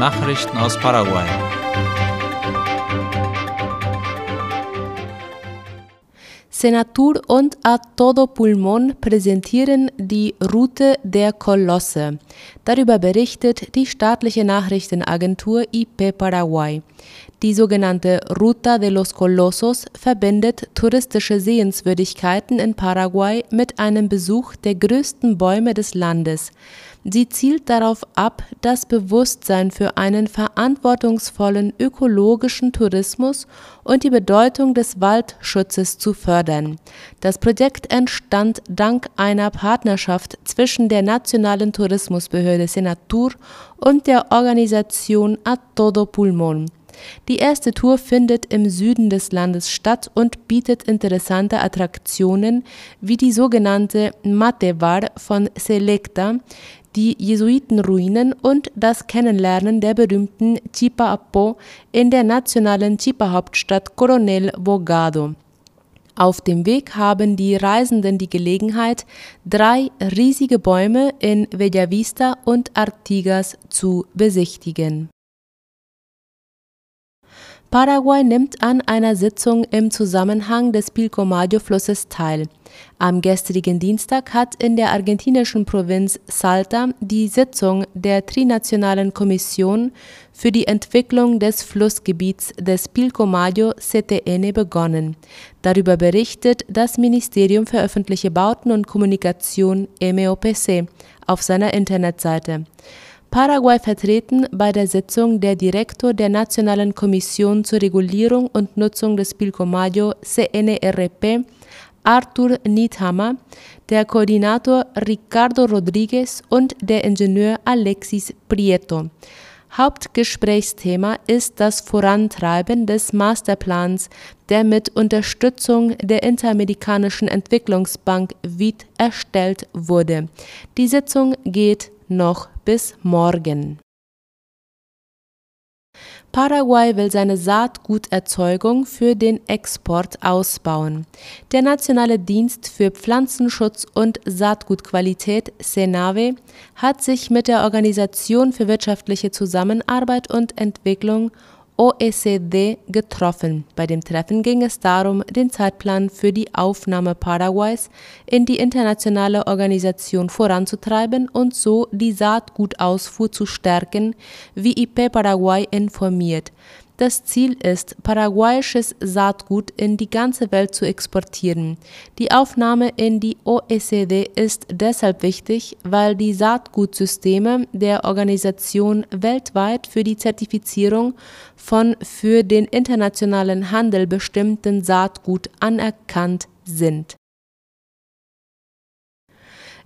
Nachrichten aus Paraguay. Senatur und A Todo Pulmón präsentieren die Route der Kolosse. Darüber berichtet die staatliche Nachrichtenagentur IP Paraguay. Die sogenannte Ruta de los Colosos verbindet touristische Sehenswürdigkeiten in Paraguay mit einem Besuch der größten Bäume des Landes. Sie zielt darauf ab, das Bewusstsein für einen verantwortungsvollen ökologischen Tourismus und die Bedeutung des Waldschutzes zu fördern. Das Projekt entstand dank einer Partnerschaft zwischen der nationalen Tourismusbehörde Senatur und der Organisation A Todo Pulmón. Die erste Tour findet im Süden des Landes statt und bietet interessante Attraktionen wie die sogenannte Matevar von Selecta, die Jesuitenruinen und das Kennenlernen der berühmten Chipa-Apo in der nationalen Chipa-Hauptstadt Coronel Bogado. Auf dem Weg haben die Reisenden die Gelegenheit, drei riesige Bäume in Bellavista und Artigas zu besichtigen. Paraguay nimmt an einer Sitzung im Zusammenhang des Pilcomayo-Flusses teil. Am gestrigen Dienstag hat in der argentinischen Provinz Salta die Sitzung der Trinationalen Kommission für die Entwicklung des Flussgebiets des Pilcomayo CTN begonnen. Darüber berichtet das Ministerium für öffentliche Bauten und Kommunikation MEOPC auf seiner Internetseite. Paraguay vertreten bei der Sitzung der Direktor der Nationalen Kommission zur Regulierung und Nutzung des Pilcomayo CNRP Arthur Niethammer, der Koordinator Ricardo Rodriguez und der Ingenieur Alexis Prieto. Hauptgesprächsthema ist das Vorantreiben des Masterplans, der mit Unterstützung der Interamerikanischen Entwicklungsbank WID erstellt wurde. Die Sitzung geht noch bis morgen. Paraguay will seine Saatguterzeugung für den Export ausbauen. Der Nationale Dienst für Pflanzenschutz und Saatgutqualität Senave hat sich mit der Organisation für wirtschaftliche Zusammenarbeit und Entwicklung OECD getroffen. Bei dem Treffen ging es darum, den Zeitplan für die Aufnahme Paraguays in die internationale Organisation voranzutreiben und so die Saatgutausfuhr zu stärken, wie IP Paraguay informiert. Das Ziel ist, paraguayisches Saatgut in die ganze Welt zu exportieren. Die Aufnahme in die OECD ist deshalb wichtig, weil die Saatgutsysteme der Organisation weltweit für die Zertifizierung von für den internationalen Handel bestimmten Saatgut anerkannt sind.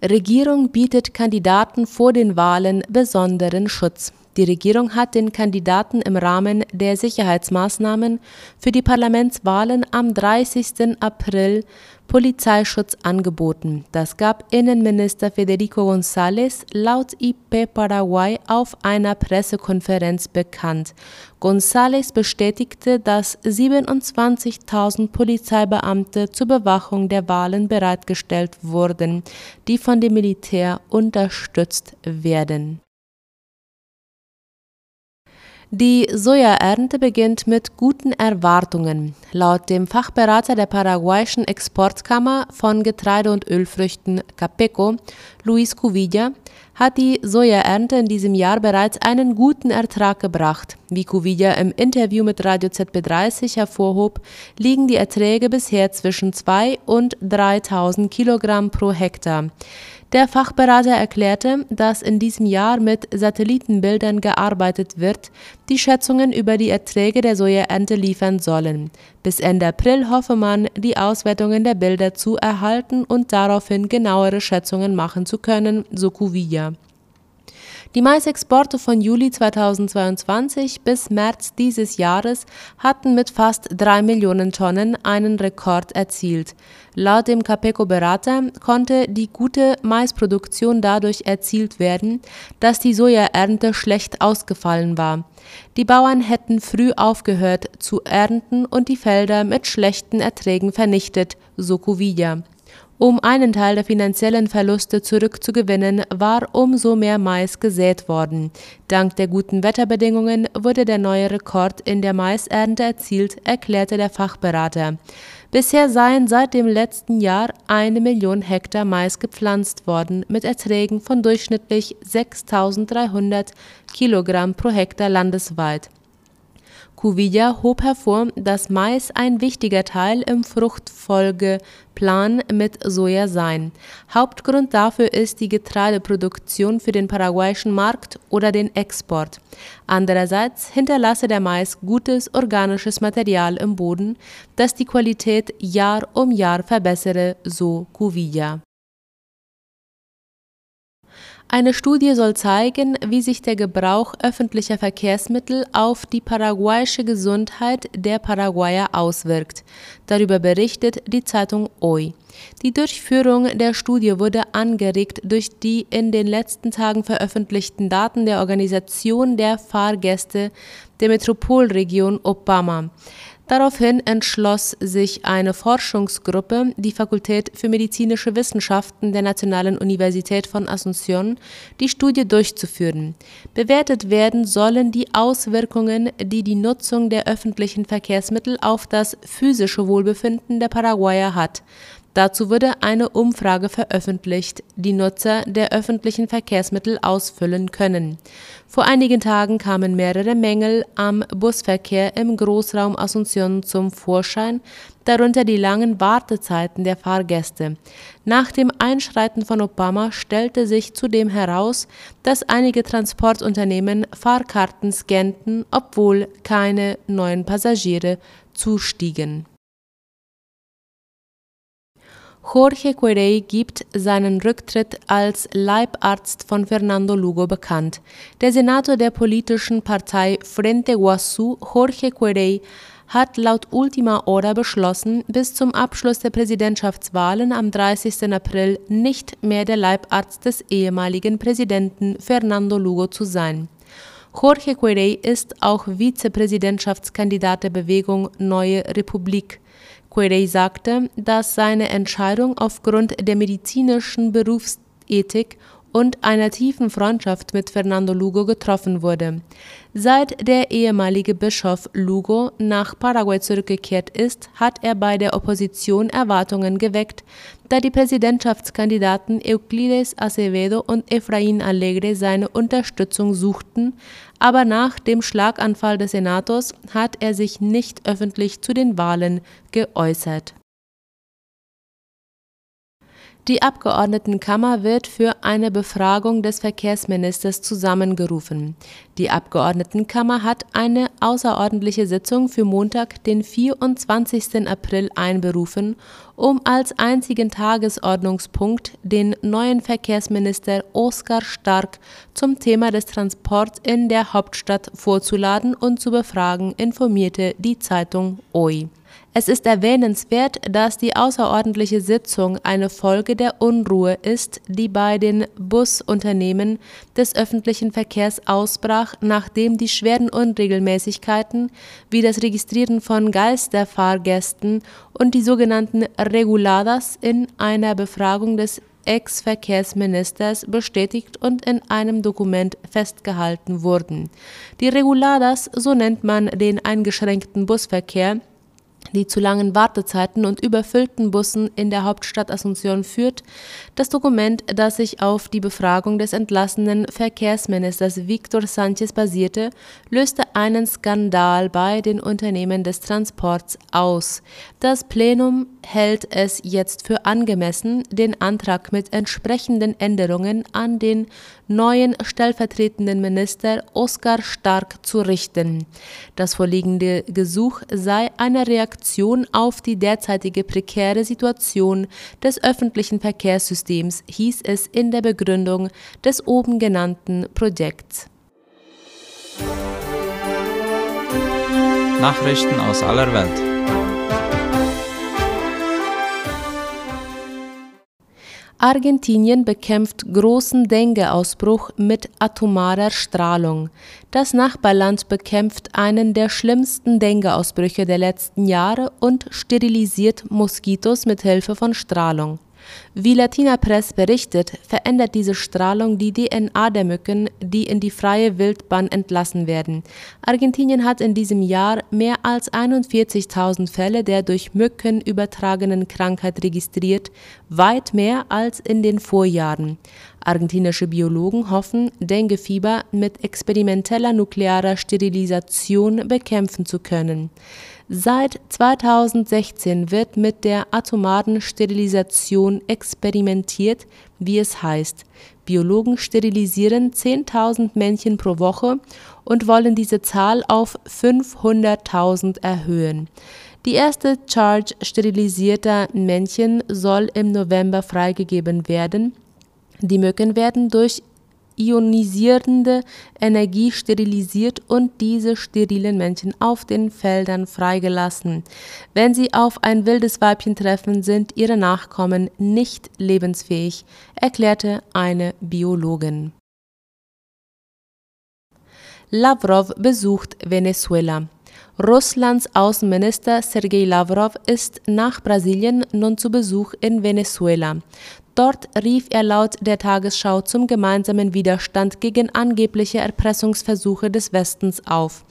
Regierung bietet Kandidaten vor den Wahlen besonderen Schutz. Die Regierung hat den Kandidaten im Rahmen der Sicherheitsmaßnahmen für die Parlamentswahlen am 30. April Polizeischutz angeboten. Das gab Innenminister Federico González laut IP Paraguay auf einer Pressekonferenz bekannt. González bestätigte, dass 27.000 Polizeibeamte zur Bewachung der Wahlen bereitgestellt wurden, die von dem Militär unterstützt werden. Die Sojaernte beginnt mit guten Erwartungen. Laut dem Fachberater der paraguayischen Exportkammer von Getreide und Ölfrüchten Capeco, Luis Cuvilla, hat die Sojaernte in diesem Jahr bereits einen guten Ertrag gebracht. Wie Cuvilla im Interview mit Radio ZB30 hervorhob, liegen die Erträge bisher zwischen 2 und 3000 Kilogramm pro Hektar. Der Fachberater erklärte, dass in diesem Jahr mit Satellitenbildern gearbeitet wird, die Schätzungen über die Erträge der Sojaernte liefern sollen. Bis Ende April hoffe man, die Auswertungen der Bilder zu erhalten und daraufhin genauere Schätzungen machen zu können, so Cuvilla. Die Maisexporte von Juli 2022 bis März dieses Jahres hatten mit fast 3 Millionen Tonnen einen Rekord erzielt. Laut dem Capeco-Berater konnte die gute Maisproduktion dadurch erzielt werden, dass die Sojaernte schlecht ausgefallen war. Die Bauern hätten früh aufgehört zu ernten und die Felder mit schlechten Erträgen vernichtet, so Cuvilla. Um einen Teil der finanziellen Verluste zurückzugewinnen, war umso mehr Mais gesät worden. Dank der guten Wetterbedingungen wurde der neue Rekord in der Maisernte erzielt, erklärte der Fachberater. Bisher seien seit dem letzten Jahr eine Million Hektar Mais gepflanzt worden, mit Erträgen von durchschnittlich 6.300 Kilogramm pro Hektar landesweit. Cuvilla hob hervor, dass Mais ein wichtiger Teil im Fruchtfolgeplan mit Soja sei. Hauptgrund dafür ist die Getreideproduktion für den paraguayischen Markt oder den Export. Andererseits hinterlasse der Mais gutes organisches Material im Boden, das die Qualität Jahr um Jahr verbessere, so Cuvilla. Eine Studie soll zeigen, wie sich der Gebrauch öffentlicher Verkehrsmittel auf die paraguayische Gesundheit der Paraguayer auswirkt. Darüber berichtet die Zeitung OI. Die Durchführung der Studie wurde angeregt durch die in den letzten Tagen veröffentlichten Daten der Organisation der Fahrgäste der Metropolregion Opama. Daraufhin entschloss sich eine Forschungsgruppe, die Fakultät für medizinische Wissenschaften der Nationalen Universität von Asunción, die Studie durchzuführen. Bewertet werden sollen die Auswirkungen, die die Nutzung der öffentlichen Verkehrsmittel auf das physische Wohlbefinden der Paraguayer hat. Dazu wurde eine Umfrage veröffentlicht, die Nutzer der öffentlichen Verkehrsmittel ausfüllen können. Vor einigen Tagen kamen mehrere Mängel am Busverkehr im Großraum Asunción zum Vorschein, darunter die langen Wartezeiten der Fahrgäste. Nach dem Einschreiten von Obama stellte sich zudem heraus, dass einige Transportunternehmen Fahrkarten scannten, obwohl keine neuen Passagiere zustiegen Jorge Querey gibt seinen Rücktritt als Leibarzt von Fernando Lugo bekannt. Der Senator der politischen Partei Frente Guasú, Jorge Querey, hat laut Ultima Hora beschlossen, bis zum Abschluss der Präsidentschaftswahlen am 30. April nicht mehr der Leibarzt des ehemaligen Präsidenten Fernando Lugo zu sein. Jorge Querey ist auch Vizepräsidentschaftskandidat der Bewegung Neue Republik. Querey sagte, dass seine Entscheidung aufgrund der medizinischen Berufsethik und einer tiefen Freundschaft mit Fernando Lugo getroffen wurde. Seit der ehemalige Bischof Lugo nach Paraguay zurückgekehrt ist, hat er bei der Opposition Erwartungen geweckt, da die Präsidentschaftskandidaten Euclides Acevedo und Efraín Alegre seine Unterstützung suchten, aber nach dem Schlaganfall des Senators hat er sich nicht öffentlich zu den Wahlen geäußert die Abgeordnetenkammer wird für eine Befragung des Verkehrsministers zusammengerufen. Die Abgeordnetenkammer hat eine außerordentliche Sitzung für Montag, den 24. April einberufen, um als einzigen Tagesordnungspunkt den neuen Verkehrsminister Oskar Stark zum Thema des Transports in der Hauptstadt vorzuladen und zu befragen, informierte die Zeitung OI. Es ist erwähnenswert, dass die außerordentliche Sitzung eine Folge der Unruhe ist, die bei den Busunternehmen des öffentlichen Verkehrs ausbrach, nachdem die schweren Unregelmäßigkeiten wie das Registrieren von Geisterfahrgästen und die sogenannten Reguladas in einer Befragung des Ex-Verkehrsministers bestätigt und in einem Dokument festgehalten wurden. Die Reguladas, so nennt man den eingeschränkten Busverkehr, die zu langen Wartezeiten und überfüllten Bussen in der Hauptstadt Asunción führt, das Dokument, das sich auf die Befragung des entlassenen Verkehrsministers Victor Sánchez basierte, löste einen Skandal bei den Unternehmen des Transports aus. Das Plenum hält es jetzt für angemessen, den Antrag mit entsprechenden Änderungen an den neuen stellvertretenden Minister Oskar Stark zu richten. Das vorliegende Gesuch sei eine Reaktion auf die derzeitige prekäre Situation des öffentlichen Verkehrssystems, hieß es in der Begründung des oben genannten Projekts. Nachrichten aus aller Welt. Argentinien bekämpft großen Dengue-Ausbruch mit atomarer Strahlung. Das Nachbarland bekämpft einen der schlimmsten Dengue-Ausbrüche der letzten Jahre und sterilisiert Moskitos mit Hilfe von Strahlung. Wie Latina Press berichtet, verändert diese Strahlung die DNA der Mücken, die in die freie Wildbahn entlassen werden. Argentinien hat in diesem Jahr mehr als 41.000 Fälle der durch Mücken übertragenen Krankheit registriert, weit mehr als in den Vorjahren. Argentinische Biologen hoffen, Denguefieber mit experimenteller nuklearer Sterilisation bekämpfen zu können. Seit 2016 wird mit der atomaren Sterilisation experimentiert, wie es heißt. Biologen sterilisieren 10.000 Männchen pro Woche und wollen diese Zahl auf 500.000 erhöhen. Die erste Charge sterilisierter Männchen soll im November freigegeben werden. Die Mücken werden durch ionisierende Energie sterilisiert und diese sterilen Männchen auf den Feldern freigelassen. Wenn sie auf ein wildes Weibchen treffen, sind ihre Nachkommen nicht lebensfähig, erklärte eine Biologin. Lavrov besucht Venezuela. Russlands Außenminister Sergei Lavrov ist nach Brasilien nun zu Besuch in Venezuela. Dort rief er laut der Tagesschau zum gemeinsamen Widerstand gegen angebliche Erpressungsversuche des Westens auf.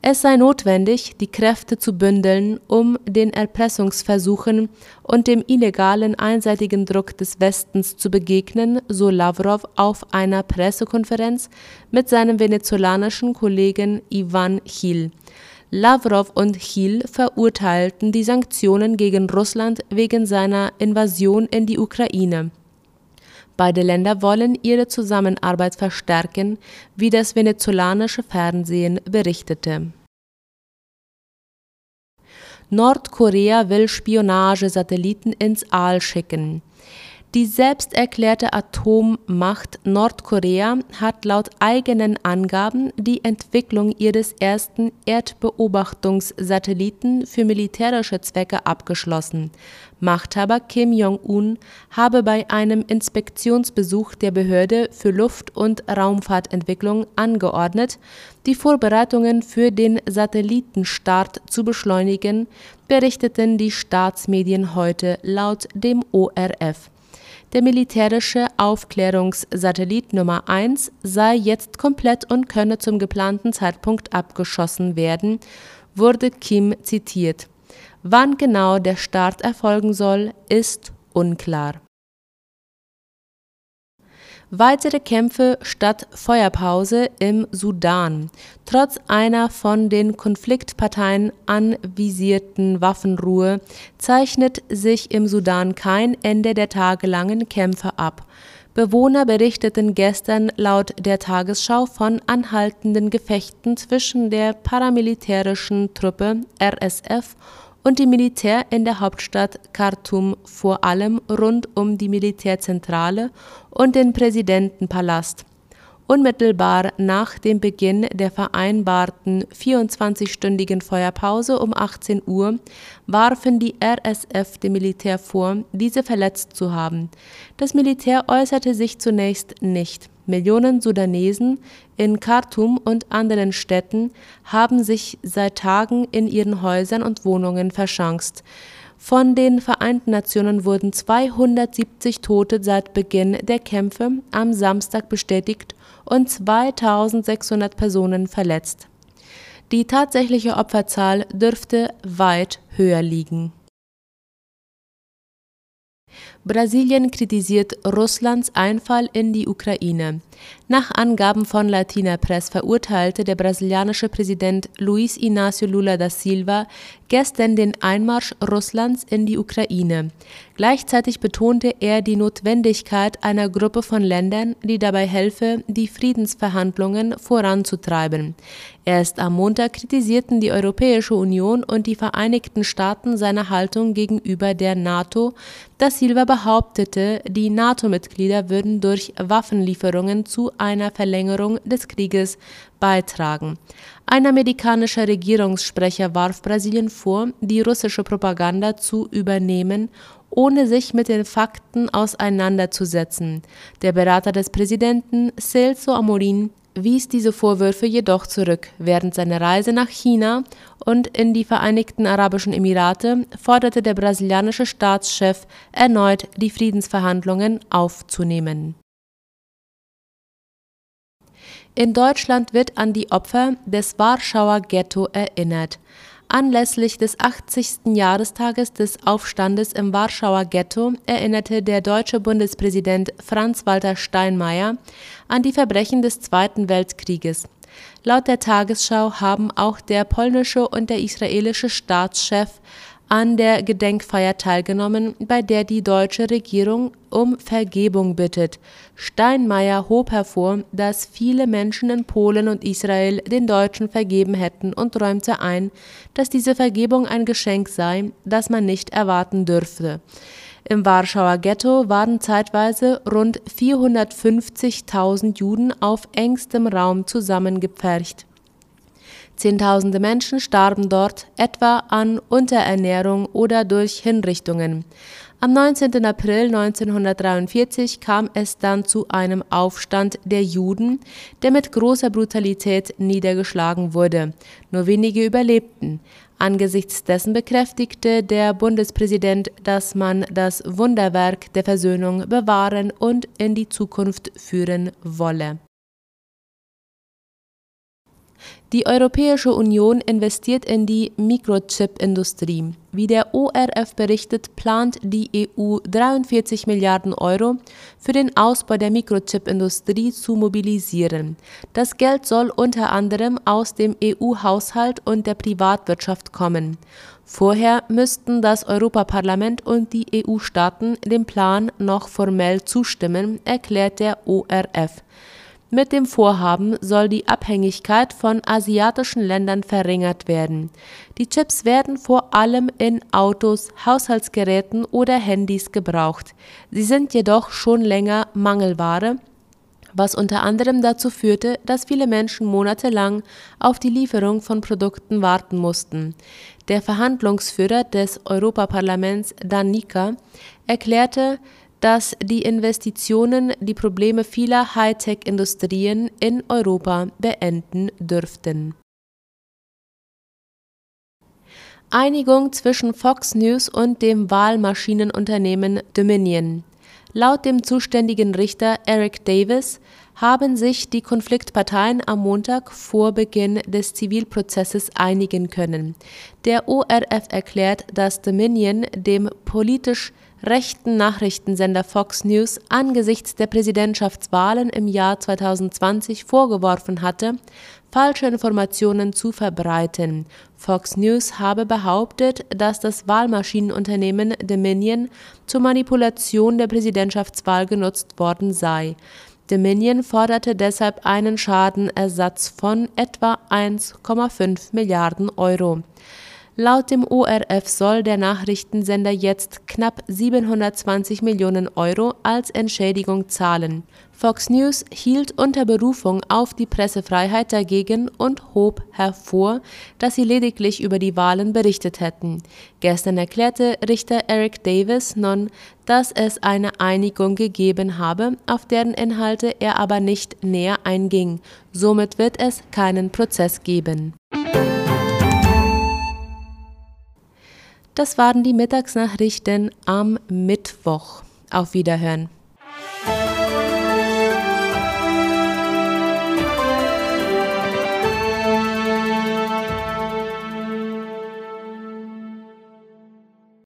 Es sei notwendig, die Kräfte zu bündeln, um den Erpressungsversuchen und dem illegalen einseitigen Druck des Westens zu begegnen, so Lavrov auf einer Pressekonferenz mit seinem venezolanischen Kollegen Ivan Gil. Lavrov und Chil verurteilten die Sanktionen gegen Russland wegen seiner Invasion in die Ukraine. Beide Länder wollen ihre Zusammenarbeit verstärken, wie das venezolanische Fernsehen berichtete. Nordkorea will Spionagesatelliten ins All schicken. Die selbsterklärte Atommacht Nordkorea hat laut eigenen Angaben die Entwicklung ihres ersten Erdbeobachtungssatelliten für militärische Zwecke abgeschlossen. Machthaber Kim Jong-un habe bei einem Inspektionsbesuch der Behörde für Luft- und Raumfahrtentwicklung angeordnet, die Vorbereitungen für den Satellitenstart zu beschleunigen, berichteten die Staatsmedien heute laut dem ORF. Der militärische Aufklärungssatellit Nummer 1 sei jetzt komplett und könne zum geplanten Zeitpunkt abgeschossen werden, wurde Kim zitiert. Wann genau der Start erfolgen soll, ist unklar Weitere Kämpfe statt Feuerpause im Sudan. Trotz einer von den Konfliktparteien anvisierten Waffenruhe zeichnet sich im Sudan kein Ende der tagelangen Kämpfe ab. Bewohner berichteten gestern laut der Tagesschau von anhaltenden Gefechten zwischen der paramilitärischen Truppe RSF und dem Militär in der Hauptstadt Khartoum, vor allem rund um die Militärzentrale und den Präsidentenpalast. Unmittelbar nach dem Beginn der vereinbarten 24-stündigen Feuerpause um 18 Uhr warfen die RSF dem Militär vor, diese verletzt zu haben. Das Militär äußerte sich zunächst nicht. Millionen Sudanesen in Khartoum und anderen Städten haben sich seit Tagen in ihren Häusern und Wohnungen verschanzt. Von den Vereinten Nationen wurden 270 Tote seit Beginn der Kämpfe am Samstag bestätigt und 2600 Personen verletzt. Die tatsächliche Opferzahl dürfte weit höher liegen Brasilien kritisiert Russlands Einfall in die Ukraine. Nach Angaben von Latina Press verurteilte der brasilianische Präsident Luiz Inácio Lula da Silva gestern den Einmarsch Russlands in die Ukraine. Gleichzeitig betonte er die Notwendigkeit einer Gruppe von Ländern, die dabei helfe, die Friedensverhandlungen voranzutreiben. Erst am Montag kritisierten die Europäische Union und die Vereinigten Staaten seine Haltung gegenüber der NATO. Da Silva behauptete, die NATO-Mitglieder würden durch Waffenlieferungen zu einer Verlängerung des Krieges beitragen. Ein amerikanischer Regierungssprecher warf Brasilien vor, die russische Propaganda zu übernehmen ohne sich mit den Fakten auseinanderzusetzen. Der Berater des Präsidenten, Celso Amorin, wies diese Vorwürfe jedoch zurück. Während seiner Reise nach China und in die Vereinigten Arabischen Emirate forderte der brasilianische Staatschef erneut, die Friedensverhandlungen aufzunehmen. In Deutschland wird an die Opfer des Warschauer Ghetto erinnert. Anlässlich des 80. Jahrestages des Aufstandes im Warschauer Ghetto erinnerte der deutsche Bundespräsident Franz-Walter Steinmeier an die Verbrechen des Zweiten Weltkrieges. Laut der Tagesschau haben auch der polnische und der israelische Staatschef an der Gedenkfeier teilgenommen, bei der die deutsche Regierung um Vergebung bittet. Steinmeier hob hervor, dass viele Menschen in Polen und Israel den Deutschen vergeben hätten und räumte ein, dass diese Vergebung ein Geschenk sei, das man nicht erwarten dürfte. Im Warschauer Ghetto waren zeitweise rund 450.000 Juden auf engstem Raum zusammengepfercht. Zehntausende Menschen starben dort, etwa an Unterernährung oder durch Hinrichtungen. Am 19. April 1943 kam es dann zu einem Aufstand der Juden, der mit großer Brutalität niedergeschlagen wurde. Nur wenige überlebten. Angesichts dessen bekräftigte der Bundespräsident, dass man das Wunderwerk der Versöhnung bewahren und in die Zukunft führen wolle. Die Europäische Union investiert in die Mikrochip-Industrie. Wie der ORF berichtet, plant die EU 43 Milliarden Euro für den Ausbau der Mikrochip-Industrie zu mobilisieren. Das Geld soll unter anderem aus dem EU-Haushalt und der Privatwirtschaft kommen. Vorher müssten das Europaparlament und die EU-Staaten dem Plan noch formell zustimmen, erklärt der ORF. Mit dem Vorhaben soll die Abhängigkeit von asiatischen Ländern verringert werden. Die Chips werden vor allem in Autos, Haushaltsgeräten oder Handys gebraucht. Sie sind jedoch schon länger Mangelware, was unter anderem dazu führte, dass viele Menschen monatelang auf die Lieferung von Produkten warten mussten. Der Verhandlungsführer des Europaparlaments Danica erklärte, dass die Investitionen die Probleme vieler Hightech-Industrien in Europa beenden dürften. Einigung zwischen Fox News und dem Wahlmaschinenunternehmen Dominion. Laut dem zuständigen Richter Eric Davis haben sich die Konfliktparteien am Montag vor Beginn des Zivilprozesses einigen können. Der ORF erklärt, dass Dominion dem politisch rechten Nachrichtensender Fox News angesichts der Präsidentschaftswahlen im Jahr 2020 vorgeworfen hatte, falsche Informationen zu verbreiten. Fox News habe behauptet, dass das Wahlmaschinenunternehmen Dominion zur Manipulation der Präsidentschaftswahl genutzt worden sei. Dominion forderte deshalb einen Schadenersatz von etwa 1,5 Milliarden Euro. Laut dem ORF soll der Nachrichtensender jetzt knapp 720 Millionen Euro als Entschädigung zahlen. Fox News hielt unter Berufung auf die Pressefreiheit dagegen und hob hervor, dass sie lediglich über die Wahlen berichtet hätten. Gestern erklärte Richter Eric Davis nun, dass es eine Einigung gegeben habe, auf deren Inhalte er aber nicht näher einging. Somit wird es keinen Prozess geben. Das waren die Mittagsnachrichten am Mittwoch. Auf Wiederhören.